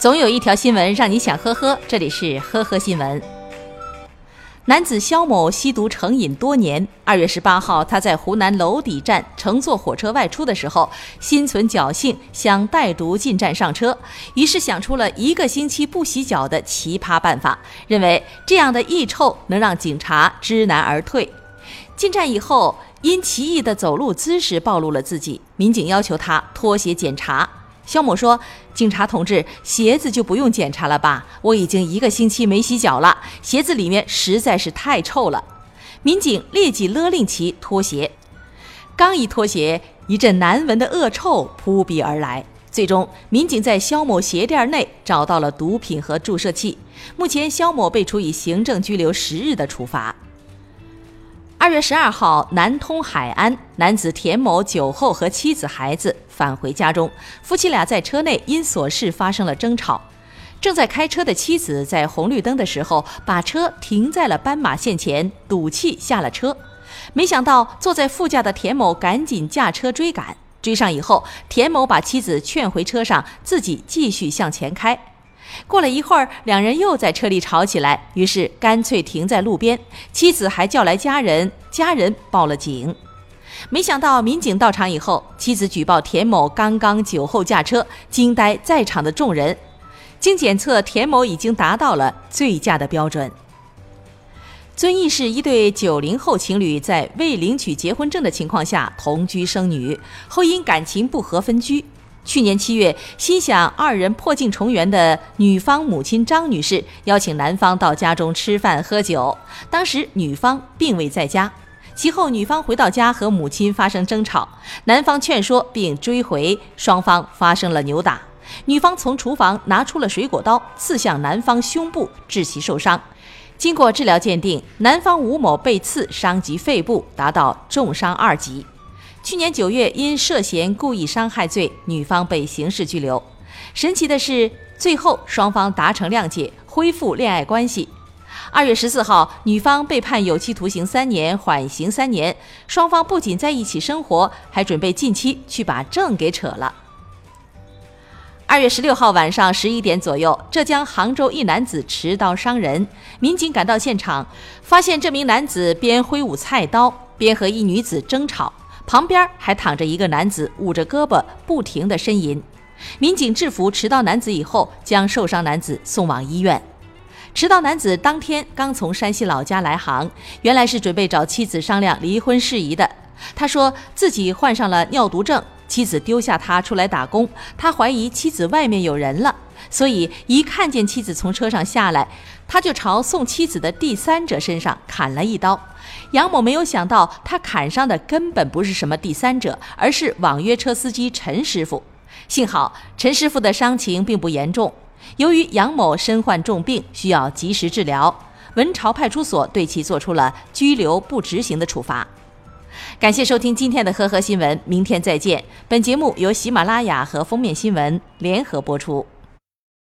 总有一条新闻让你想呵呵，这里是呵呵新闻。男子肖某吸毒成瘾多年。二月十八号，他在湖南娄底站乘坐火车外出的时候，心存侥幸，想带毒进站上车，于是想出了一个星期不洗脚的奇葩办法，认为这样的异臭能让警察知难而退。进站以后，因奇异的走路姿势暴露了自己，民警要求他脱鞋检查。肖某说：“警察同志，鞋子就不用检查了吧？我已经一个星期没洗脚了，鞋子里面实在是太臭了。”民警立即勒令其脱鞋。刚一脱鞋，一阵难闻的恶臭扑鼻而来。最终，民警在肖某鞋垫内找到了毒品和注射器。目前，肖某被处以行政拘留十日的处罚。二月十二号，南通海安男子田某酒后和妻子、孩子返回家中，夫妻俩在车内因琐事发生了争吵。正在开车的妻子在红绿灯的时候把车停在了斑马线前，赌气下了车。没想到坐在副驾的田某赶紧驾车追赶，追上以后，田某把妻子劝回车上，自己继续向前开。过了一会儿，两人又在车里吵起来，于是干脆停在路边。妻子还叫来家人，家人报了警。没想到民警到场以后，妻子举报田某刚刚酒后驾车，惊呆在场的众人。经检测，田某已经达到了醉驾的标准。遵义市一对九零后情侣在未领取结婚证的情况下同居生女，后因感情不和分居。去年七月，心想二人破镜重圆的女方母亲张女士邀请男方到家中吃饭喝酒，当时女方并未在家。其后，女方回到家和母亲发生争吵，男方劝说并追回，双方发生了扭打。女方从厨房拿出了水果刀，刺向男方胸部，致其受伤。经过治疗鉴定，男方吴某被刺伤及肺部，达到重伤二级。去年九月，因涉嫌故意伤害罪，女方被刑事拘留。神奇的是，最后双方达成谅解，恢复恋爱关系。二月十四号，女方被判有期徒刑三年，缓刑三年。双方不仅在一起生活，还准备近期去把证给扯了。二月十六号晚上十一点左右，浙江杭州一男子持刀伤人，民警赶到现场，发现这名男子边挥舞菜刀，边和一女子争吵。旁边还躺着一个男子，捂着胳膊，不停地呻吟。民警制服持刀男子以后，将受伤男子送往医院。持刀男子当天刚从山西老家来杭，原来是准备找妻子商量离婚事宜的。他说自己患上了尿毒症，妻子丢下他出来打工，他怀疑妻子外面有人了，所以一看见妻子从车上下来，他就朝送妻子的第三者身上砍了一刀。杨某没有想到，他砍伤的根本不是什么第三者，而是网约车司机陈师傅。幸好陈师傅的伤情并不严重。由于杨某身患重病，需要及时治疗，文朝派出所对其作出了拘留不执行的处罚。感谢收听今天的呵呵新闻，明天再见。本节目由喜马拉雅和封面新闻联合播出。